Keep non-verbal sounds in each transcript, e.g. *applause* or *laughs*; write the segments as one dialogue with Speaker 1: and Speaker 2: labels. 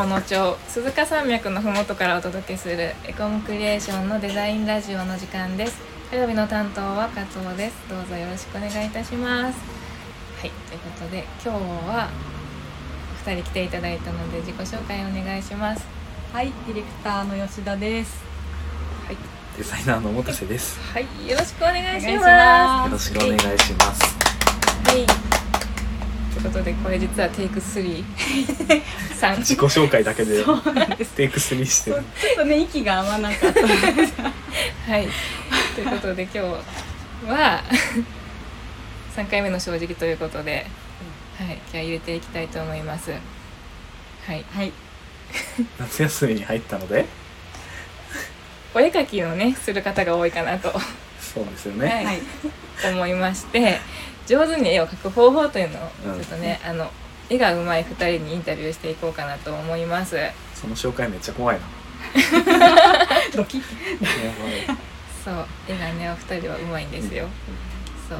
Speaker 1: 鴨野町鈴鹿山脈のふもとからお届けするエコムクリエーションのデザインラジオの時間です。火曜日の担当は加藤です。どうぞよろしくお願いいたします。はいということで今日は2人来ていただいたので自己紹介お願いします。
Speaker 2: はい、ディレクターの吉田です。
Speaker 1: はい。
Speaker 3: デザイナーの本瀬です。
Speaker 1: はいよろしくお願いします。
Speaker 3: よろしくお願いします。
Speaker 1: はい。ということでこれ実はテイク3三 *laughs*
Speaker 3: 自己紹介だけで
Speaker 2: そうなんです。
Speaker 3: テイク3してる。
Speaker 2: ちょっとね、息が合わなかった。
Speaker 1: はい。ということで今日は *laughs* 3回目の正直ということで、はい、気合い入れていきたいと思います。はい。
Speaker 2: はい、
Speaker 3: 夏休みに入ったので、
Speaker 1: お絵描きをねする方が多いかなと
Speaker 3: そうですよね。
Speaker 1: はい
Speaker 2: はい、
Speaker 1: 思いまして、上手に絵を描く方法というのを
Speaker 3: うん
Speaker 1: ちょっとね、あの絵が上手い2人にインタビューしていこうかなと思います。
Speaker 3: その紹介めっちゃ怖いな。
Speaker 2: ドキッ。
Speaker 1: そう、絵がねお二人は上手いんですよ。そう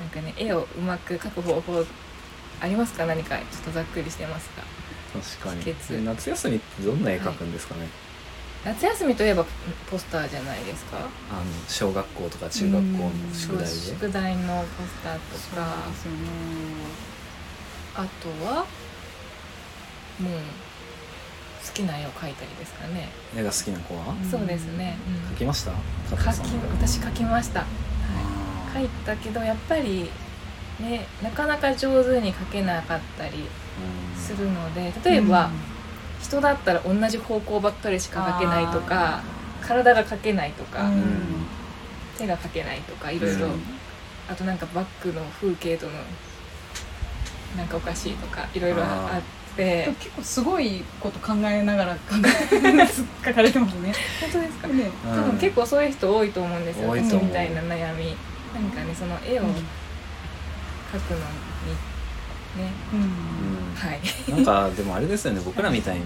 Speaker 1: なんかね絵をうまく描く方法ありますか？何かちょっとざっくりしてますか？
Speaker 3: 確かに。夏休みってどんな絵描くんですかね？
Speaker 1: 夏休みといえばポスターじゃないですか？
Speaker 3: あの小学校とか中学校の宿題で？
Speaker 1: 宿題のポスターとか。あとはもう好きな絵を描いたりですかね、
Speaker 3: 絵が好きな子は？
Speaker 2: うん
Speaker 1: そうですね、うん。
Speaker 3: 描きました？加
Speaker 1: 描き私描きました、は
Speaker 3: あ
Speaker 1: い、描いたけどやっぱりねなかなか上手に描けなかったりするので例えば、人だったら同じ方向ばっかりしか描けないとか体が描けないとか、
Speaker 2: うん。
Speaker 1: 手が描けないとかいろいろ、
Speaker 3: うん。
Speaker 1: あとなんかバックの風景とのなんかおかしいとかいろいろあ
Speaker 3: あ
Speaker 1: って
Speaker 2: 結構すごいこと考えながら考え書かれてますね。
Speaker 1: 本当ですか、
Speaker 2: ね、
Speaker 1: 多分結構そういう人多いと思うんですよ私みたいな悩み。何かねその絵を描くのにね、
Speaker 2: うん。
Speaker 3: うん
Speaker 1: はい。
Speaker 3: なんかでもあれですよね僕らみたいに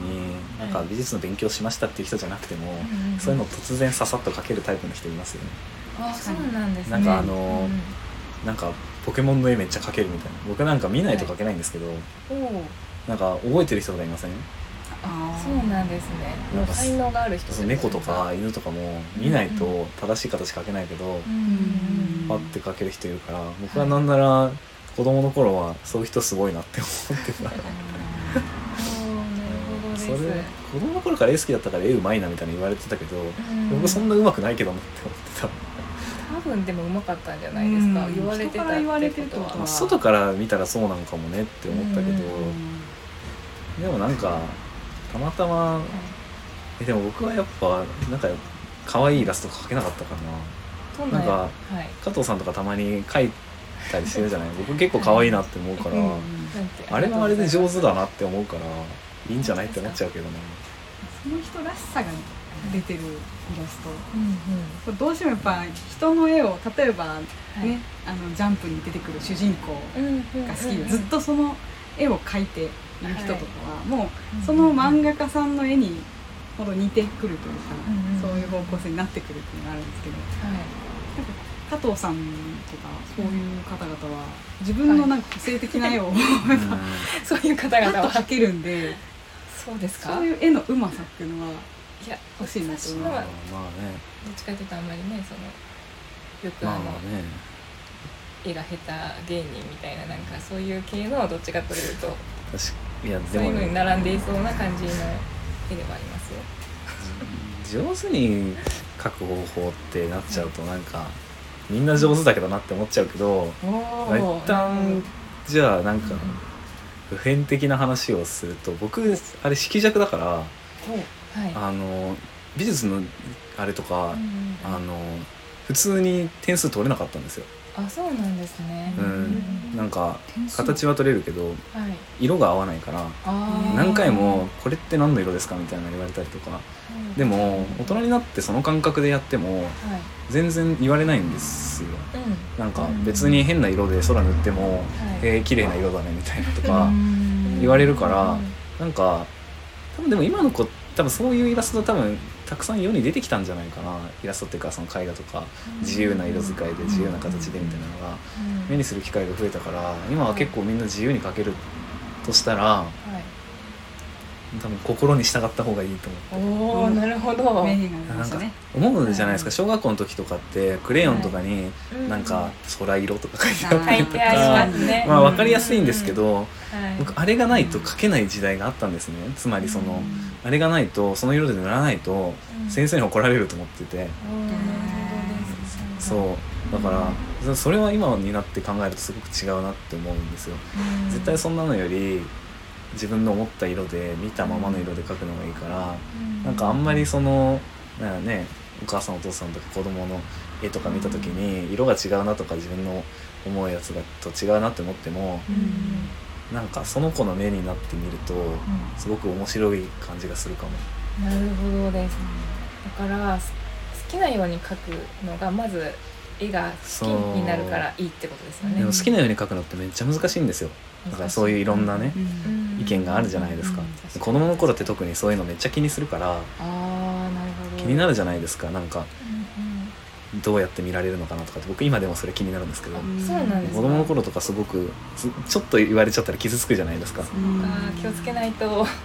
Speaker 3: なんか美術の勉強しましたっていう人じゃなくても、そういうの突然ささっと描けるタイプの人いますよね。
Speaker 1: あそうなんですね。
Speaker 3: なんかあの
Speaker 1: うん。
Speaker 3: なんかポケモンの絵めっちゃ描けるみたいな。僕なんか見ないと描けないんですけど、
Speaker 1: おお
Speaker 3: なんか覚えてる人とかいません？
Speaker 2: あー。
Speaker 1: そうなんですね。
Speaker 3: なんか
Speaker 1: 才能がある人
Speaker 3: 猫とか犬とかも見ないと正しい形描けないけど、
Speaker 1: うん
Speaker 3: パッて描ける人いるから僕はなんなら子供の頃はそういう人すごいなって思ってた。
Speaker 1: あーなるほどです。
Speaker 3: それ子供の頃から絵好きだったから絵うまいなみたいな言われてたけど、
Speaker 1: うん。
Speaker 3: 僕そんなうまくないけどなって思ってた、
Speaker 1: 多分でもうまかったんじゃないですか、
Speaker 2: うん。
Speaker 1: 言われてた
Speaker 2: 人から言われ
Speaker 1: ってことは。
Speaker 3: まあ、外から見たらそうなのかもねって思ったけど、でもなんかたまたまえでも僕はやっぱなんか可愛いイラスト描けなかったからな
Speaker 1: な
Speaker 3: なんか
Speaker 1: はい。
Speaker 3: 加藤さんとかたまに描いたりしてるじゃない。僕結構可愛いなって思うから、
Speaker 2: うん
Speaker 1: なんて
Speaker 3: あれはあれで上手だなって思うからいいんじゃないって思っちゃうけどな
Speaker 2: その人らしさが出てるイラスト。
Speaker 1: うん
Speaker 2: これどうしてもやっぱ人の絵を例えばね、
Speaker 1: はい。
Speaker 2: あのジャンプに出てくる主人公
Speaker 1: うんうん
Speaker 2: が好きで、
Speaker 1: うん
Speaker 2: ずっとその絵を描いている人とかは、も
Speaker 1: うん
Speaker 2: うその漫画家さんの絵にほど似てくるというか、
Speaker 1: うん
Speaker 2: そういう方向性になってくるっていうのがあるん。ですけどなんか加藤さんとかそういう方々は自分のなんか個性的な絵を
Speaker 3: うん。*laughs*
Speaker 1: そういう方々は
Speaker 2: と描けるんで
Speaker 1: そうですか？
Speaker 2: そういう絵のうまさっていうのはい
Speaker 1: や
Speaker 2: 欲しいなと。思う
Speaker 1: 私のは
Speaker 3: まあね。
Speaker 1: どっちかというとあんまりねそのよくあの、
Speaker 3: まあまあね。
Speaker 1: 絵が下手芸人みたいななんかそういう系のどっちかというと
Speaker 3: 確かいや
Speaker 1: そういうのに並んでいそうな感じの絵ではありますよ。
Speaker 3: 上手に描く方法ってなっちゃうとなんかみんな上手だけどなって思っちゃうけどまあ一旦じゃあなんか普遍的な話をすると僕あれ色弱だから
Speaker 1: はい。
Speaker 3: あの美術のあれとか
Speaker 1: うん。
Speaker 3: あの普通に点数取れなかったんですよ、
Speaker 1: あそうなんですね。
Speaker 3: うん、なんか形は取れるけど
Speaker 1: はい。
Speaker 3: 色が合わないから何回も「これって何の色ですか?」みたいなの言われたりとか。でも大人になってその感覚でやっても
Speaker 1: はい。
Speaker 3: 全然言われないんですよ。
Speaker 1: うん。
Speaker 3: なんか別に変な色で空塗っても
Speaker 1: はい「
Speaker 3: えー、綺麗な色だね」みたいなとか
Speaker 1: うん。
Speaker 3: 言われるからなんか多分でも今の子多分そういうイラスト多分たくさん世に出てきたんじゃないかな。イラストっていうかその絵画とか自由な色使いで自由な形でみたいなのが
Speaker 1: うん。
Speaker 3: 目にする機会が増えたから今は結構みんな自由に描けるとしたら
Speaker 1: はい
Speaker 3: 多分心に従った方がいいと思う
Speaker 1: おおなるほど。
Speaker 3: なんか思うじゃないですか。小学校の時とかってクレヨンとかになんか空色とか書いてあったりとか。
Speaker 1: ますね。
Speaker 3: まあ分かりやすいんですけど
Speaker 1: はい。
Speaker 3: 僕あれがないと書けない時代があったんですね。つまりそのあれがないとその色で塗らないと
Speaker 1: うん。
Speaker 3: 先生に怒られると思ってて。そう。だからそれは今になって考えるとすごく違うなって思うんですよ。
Speaker 1: うん。
Speaker 3: 絶対そんなのより自分の思った色で見たままの色で描くのがいいからなんかあんまりそのなんかねお母さんお父さんとか子供の絵とか見た時に色が違うなとか自分の思うやつがと違うなって思っても
Speaker 1: うん。
Speaker 3: なんかその子の目になってみるとすごく面白い感じがするかも。
Speaker 1: なるほどですだからす好きなように描くのがまず絵が好きになるからいいってことですよね。
Speaker 3: でも好きなように描くのってめっちゃ難しいんですよ。だからそういういろんなね
Speaker 2: うん。
Speaker 3: 意見があるじゃないですか。
Speaker 2: うん。
Speaker 3: 子供の頃って特にそういうのめっちゃ気にするから
Speaker 1: ああなるほど。
Speaker 3: 気になるじゃないですか。なんか
Speaker 1: うん
Speaker 3: どうやって見られるのかなとかって僕今でもそれ気になるんですけど。
Speaker 1: うん。そうなんですか？
Speaker 3: 子供の頃とかすごくつちょっと言われちゃったら傷つくじゃないですか。
Speaker 2: うん。
Speaker 1: あー気をつけないと。*laughs*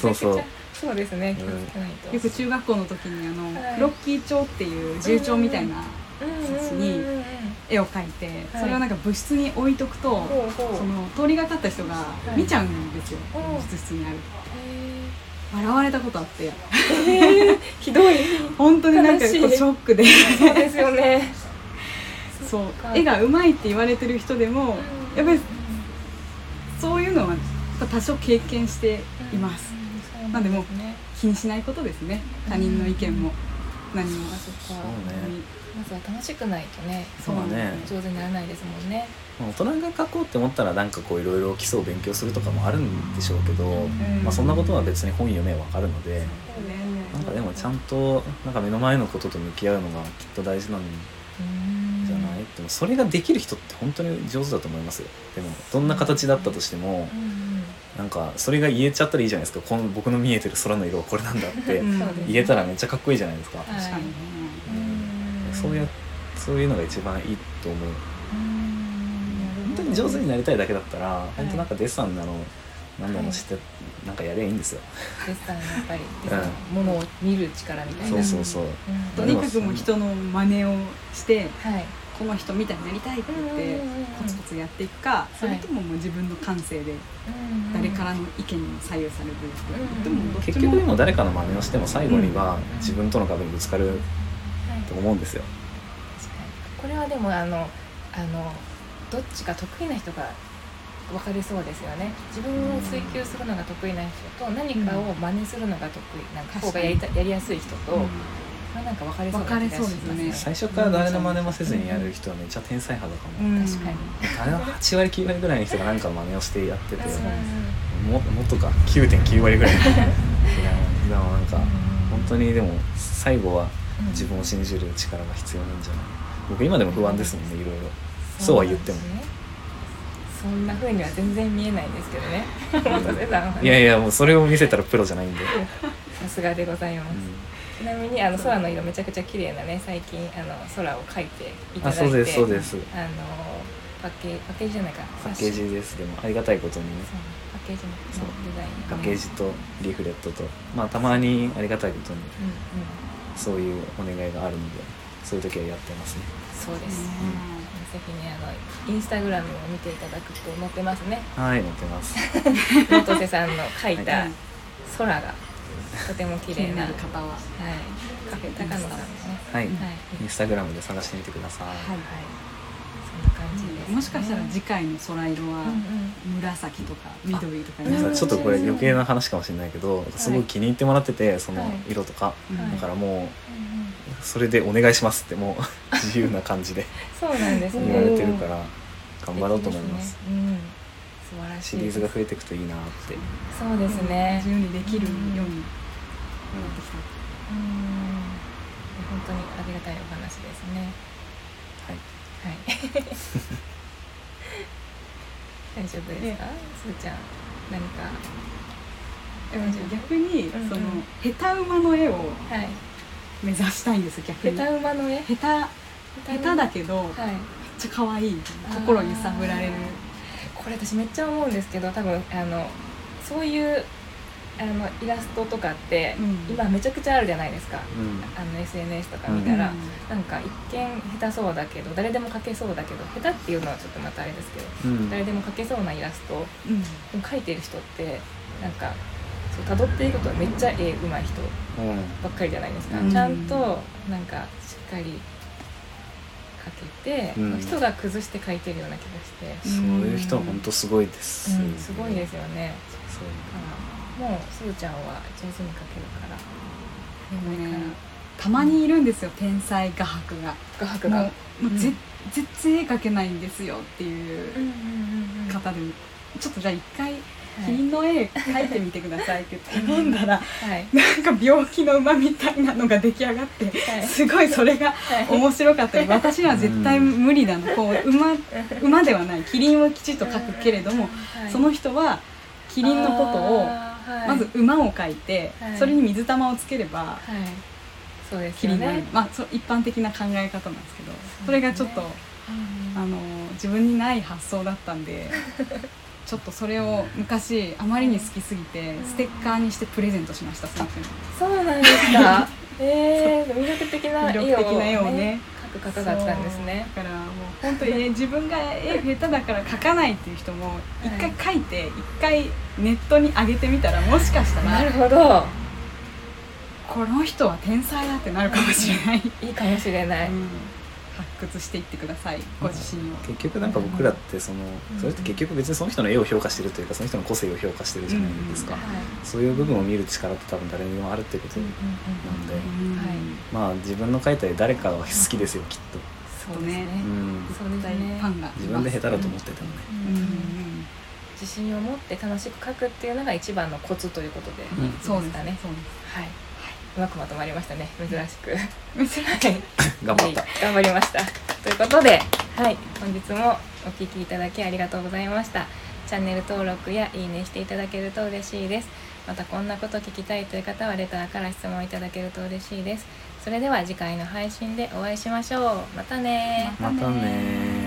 Speaker 3: そうそう
Speaker 1: そうですね。気をつけない。と
Speaker 2: よく中学校の時にあの、
Speaker 1: はい。
Speaker 2: クロッキー帳っていう自由帳みたいな冊子に絵を描いて、
Speaker 1: はい。
Speaker 2: それをなんか部室に置いとくと、その通りがかった人が
Speaker 1: い。
Speaker 2: 見ちゃうんですよ、
Speaker 1: う。ん
Speaker 2: 美術室にある。
Speaker 1: へ
Speaker 2: 笑われたことあって。
Speaker 1: ーへーひどい。
Speaker 2: 本当になんかこうショックで。
Speaker 1: そうですよね。*laughs*
Speaker 2: そう
Speaker 1: か。
Speaker 2: 絵がうまいって言われてる人でもやっぱりそういうのは多少経験しています、
Speaker 1: うん
Speaker 2: なんでもう気にしないことですね。他人の意見も。何も。
Speaker 1: あそっか。
Speaker 3: そうね。
Speaker 1: まずは楽しくないとね
Speaker 3: そうだね。
Speaker 1: 上手にならないですもんね。
Speaker 3: まあ大人が描こうって思ったらなんかこういろいろ基礎を勉強するとかもあるんでしょうけど、
Speaker 1: うん。
Speaker 3: まあ、そんなことは別に本読めばわかるので。なんかでもちゃんとなんか目の前のことと向き合うのがきっと大事なんじゃない、でもそれができる人って本当に上手だと思いますよ。でもどんな形だったとしても
Speaker 1: うんうん
Speaker 3: なんかそれが言えちゃったらいいじゃないですか。この僕の見えてる空の色はこれなんだって言えたらめっちゃかっこいいじゃないですか、
Speaker 1: はい
Speaker 2: 確かにね。
Speaker 1: うん。
Speaker 3: そういうそういうのが一番いいと思う。
Speaker 1: うん。
Speaker 3: 本当に上手になりたいだけだったら、
Speaker 1: い。
Speaker 3: 本当なんかデッサンなの何なのして、なんかやりゃいいんですよ、
Speaker 1: デッサンやっぱりデッサンものを見る力みたいな。
Speaker 3: そうそうそう、
Speaker 1: うん。
Speaker 2: とにかくもう人の真似をして
Speaker 1: はい
Speaker 2: この人みたいになりたいって言ってコツコツやっていくかそれとももう自分の感性で誰からの意見に左右されるってでも
Speaker 3: 結局で
Speaker 2: も
Speaker 3: も誰かの真似をしても最後には
Speaker 1: うん。
Speaker 3: 自分との壁にぶつかる
Speaker 1: はい。
Speaker 3: と思うんですよ、
Speaker 1: これはでもあのあのどっちが得意な人が分かりそうですよね。自分を追求するのが得意な人と何かを真似するのが得意なんか方がやりたやりやすい人と、まあ、なんか分かれそうな気がします
Speaker 2: ね。
Speaker 3: 最初から誰の真似もせずにやる人はめっちゃ天才派だかも、
Speaker 2: う。ん。
Speaker 1: 確かに、
Speaker 3: あれは8割9割ぐらいの人が何かの真似をしてやってて、
Speaker 1: うん。
Speaker 3: ももっとか9.9割ぐらいいや *laughs* でもなんか本当にでも最後は自分を信じる力が必要なんじゃない？僕今でも不安ですもんねいろいろ。そうは言っても。
Speaker 1: そんですねそんな風には全然見えないんですけどね。*laughs*
Speaker 3: いやいやもうそれを見せたらプロじゃないんで、
Speaker 1: さすがでございます、ちなみにあの空の色めちゃくちゃ綺麗なね最近あの空を描いていただいて
Speaker 3: あそうですそうです。
Speaker 1: あのパッケパッケージじゃないか。
Speaker 3: パッケージです。でもありがたいことにね。
Speaker 1: パッケージのデザイン
Speaker 3: パッケージとリーフレットとまあたまにありがたいことに
Speaker 1: うんうん
Speaker 3: そういうお願いがあるのでそういう時はやってますね。
Speaker 1: そうです、ぜひねあのインスタグラムを見ていただくと載ってますね。
Speaker 3: はい載ってます。*laughs*
Speaker 1: 元瀬さんの描いた
Speaker 2: はい。
Speaker 1: 空がとても綺
Speaker 2: 気に
Speaker 1: 麗な
Speaker 2: なる方は。
Speaker 1: はい、カフェ高野さんのね
Speaker 3: はい、
Speaker 1: はい。
Speaker 3: インスタグラムで探してみてください、
Speaker 1: はい。そんな感じです、
Speaker 2: もしかしたら次回の空色は紫とか緑とか
Speaker 3: ちょっとこれ余計な話かもしれないけどすごい気に入ってもらっててその
Speaker 1: はい。
Speaker 3: 色とか、
Speaker 2: うん。
Speaker 3: だからもうそれでお願いしますってもう *laughs* 自由な感じで
Speaker 1: そうなんですね。
Speaker 3: 言われてるから頑張ろうと思います。
Speaker 1: うん。素晴らしい
Speaker 3: シリーズが増えていくといいなって。
Speaker 1: そうですね。
Speaker 2: 自由にできるようになってき
Speaker 1: うん。本当にありがたいお話ですね。
Speaker 3: はい。
Speaker 1: はい。*laughs* 大丈夫ですか？すーちゃん何か？
Speaker 2: たでも逆に
Speaker 1: うんうん。
Speaker 2: その下手馬の絵を
Speaker 1: はい。
Speaker 2: 目指したいんです逆に。
Speaker 1: 下手馬の絵？
Speaker 2: 下手下手だけどめっ
Speaker 1: はい
Speaker 2: ちゃ可愛い心揺さぶられる。
Speaker 1: これ私めっちゃ思うんですけど多分あのそういうあのイラストとかって、
Speaker 2: うん。
Speaker 1: 今めちゃくちゃあるじゃないですか。
Speaker 3: うん。
Speaker 1: あの SNS とか見たら、
Speaker 2: うん。
Speaker 1: なんか一見下手そうだけど誰でも描けそうだけど下手っていうのはちょっとまたあれですけど
Speaker 3: うん。
Speaker 1: 誰でも描けそうなイラスト。を
Speaker 2: うん。
Speaker 1: 描いてる人ってなんかそう辿っていくとめっちゃ絵上手い人
Speaker 3: うん。
Speaker 1: ばっかりじゃないですか、
Speaker 2: うん。
Speaker 1: ちゃんとなんかしっかり描けて、
Speaker 3: うん。
Speaker 1: 人が崩して描いてるような気がして、
Speaker 3: そういう人は本当すごいです、
Speaker 1: うんすごいですよね。
Speaker 3: そう
Speaker 1: もうすずちゃんは上手に描けるから
Speaker 2: でもね
Speaker 1: 上
Speaker 2: たまにいるんですよ天才画伯が。
Speaker 1: 画伯が。
Speaker 2: もうもう
Speaker 1: ん。
Speaker 2: 全然絵描けないんですよっていう方でもちょっとじゃあ一回
Speaker 1: はい。
Speaker 2: キリンの絵描いてみてくださいって頼んだら
Speaker 1: はい。
Speaker 2: なんか病気の馬みたいなのが出来上がって
Speaker 1: はい。
Speaker 2: すごいそれが
Speaker 1: はい。
Speaker 2: 面白かったり私には絶対無理だなこう馬馬ではないキリンをきちっと描くけれども
Speaker 1: はい。
Speaker 2: その人はキリンのことを
Speaker 1: はい。
Speaker 2: まず馬を描いて
Speaker 1: はい。
Speaker 2: それに水玉をつければ
Speaker 1: はい。そうですよね。
Speaker 2: まあそう一般的な考え方なんですけど
Speaker 1: そ
Speaker 2: れがちょっと
Speaker 1: うん。
Speaker 2: あの自分にない発想だったんで *laughs* ちょっとそれを昔あまりに好きすぎてステッカーにしてプレゼントしましたそ
Speaker 1: うなんですか。*laughs* えー、魅力的な絵を,、
Speaker 2: 魅力的な絵をね
Speaker 1: 描く方だったんですね。
Speaker 2: だからもう本当にね *laughs* 自分が絵下手だから描かないっていう人も一回描いて一回ネットに上げてみたらもしかした
Speaker 1: なる
Speaker 2: ら
Speaker 1: ほど。
Speaker 2: この人は天才だってなるかもしれない、
Speaker 1: いいかもしれない、
Speaker 2: うん発掘していってください。ご自身を。
Speaker 3: 結局なんか僕らってその
Speaker 1: うん。
Speaker 3: それって結局別にその人の絵を評価してるというかその人の個性を評価してるじゃないですか、
Speaker 1: はい。
Speaker 3: そういう部分を見る力って多分誰にもあるってこと。
Speaker 1: うんうん
Speaker 3: なんで、まあ自分の描いた絵誰かは好きですよきっと、
Speaker 1: そうですね。
Speaker 2: ね
Speaker 3: うん、
Speaker 1: そうですね。
Speaker 2: ファンが
Speaker 3: 自分で下手だと思っててもね、
Speaker 1: うん
Speaker 2: うんうん。
Speaker 1: 自信を持って楽しく描くっていうのが一番のコツということで、
Speaker 3: うん。
Speaker 2: そうです
Speaker 1: かね。
Speaker 2: そう
Speaker 1: はい、うまくまとまりましたね。珍しく。
Speaker 3: 頑張った、
Speaker 1: はい。頑張りました。ということで、はい、本日もお聞きいただきありがとうございました。チャンネル登録やいいねしていただけると嬉しいです。またこんなこと聞きたいという方はレターから質問いただけると嬉しいです。それでは次回の配信でお会いしましょう。またね
Speaker 3: またね